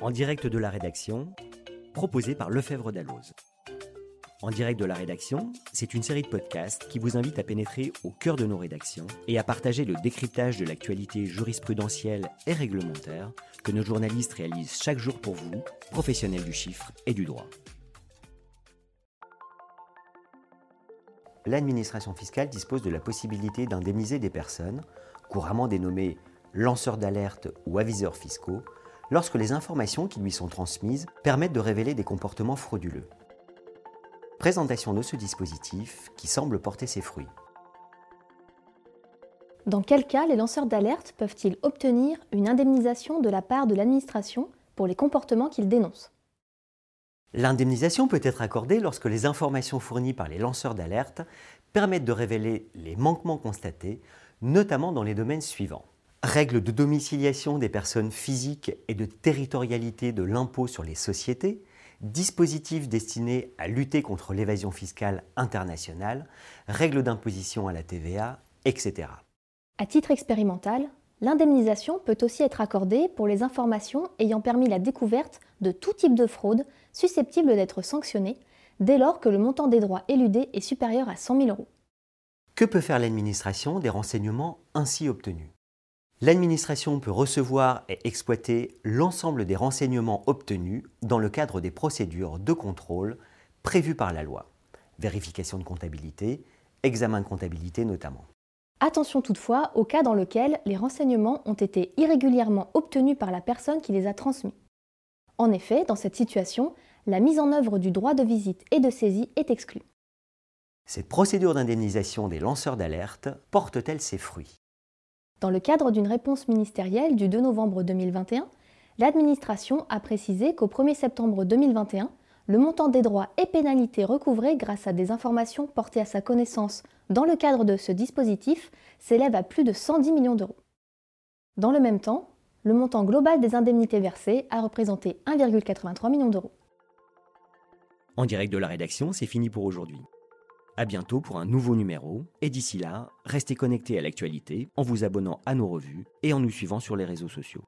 En direct de la rédaction, proposé par Lefebvre Dalloz. En direct de la rédaction, c'est une série de podcasts qui vous invite à pénétrer au cœur de nos rédactions et à partager le décryptage de l'actualité jurisprudentielle et réglementaire que nos journalistes réalisent chaque jour pour vous, professionnels du chiffre et du droit. L'administration fiscale dispose de la possibilité d'indemniser des personnes, couramment dénommées lanceurs d'alerte ou aviseurs fiscaux, lorsque les informations qui lui sont transmises permettent de révéler des comportements frauduleux. Présentation de ce dispositif qui semble porter ses fruits. Dans quel cas les lanceurs d'alerte peuvent-ils obtenir une indemnisation de la part de l'administration pour les comportements qu'ils dénoncent? L'indemnisation peut être accordée lorsque les informations fournies par les lanceurs d'alerte permettent de révéler les manquements constatés, notamment dans les domaines suivants. Règles de domiciliation des personnes physiques et de territorialité de l'impôt sur les sociétés, dispositifs destinés à lutter contre l'évasion fiscale internationale, règles d'imposition à la TVA, etc. À titre expérimental, l'indemnisation peut aussi être accordée pour les informations ayant permis la découverte de tout type de fraude susceptible d'être sanctionnée dès lors que le montant des droits éludés est supérieur à 100 000 euros. Que peut faire l'administration des renseignements ainsi obtenus? L'administration peut recevoir et exploiter l'ensemble des renseignements obtenus dans le cadre des procédures de contrôle prévues par la loi. Vérification de comptabilité, examen de comptabilité notamment. Attention toutefois au cas dans lequel les renseignements ont été irrégulièrement obtenus par la personne qui les a transmis. En effet, dans cette situation, la mise en œuvre du droit de visite et de saisie est exclue. Cette procédure d'indemnisation des lanceurs d'alerte porte-t-elle ses fruits? Dans le cadre d'une réponse ministérielle du 2 novembre 2021, l'administration a précisé qu'au 1er septembre 2021, le montant des droits et pénalités recouvrés grâce à des informations portées à sa connaissance dans le cadre de ce dispositif s'élève à plus de 110 millions d'euros. Dans le même temps, le montant global des indemnités versées a représenté 1,83 million d'euros. En direct de la rédaction, c'est fini pour aujourd'hui. À bientôt pour un nouveau numéro. Et d'ici là, restez connectés à l'actualité en vous abonnant à nos revues et en nous suivant sur les réseaux sociaux.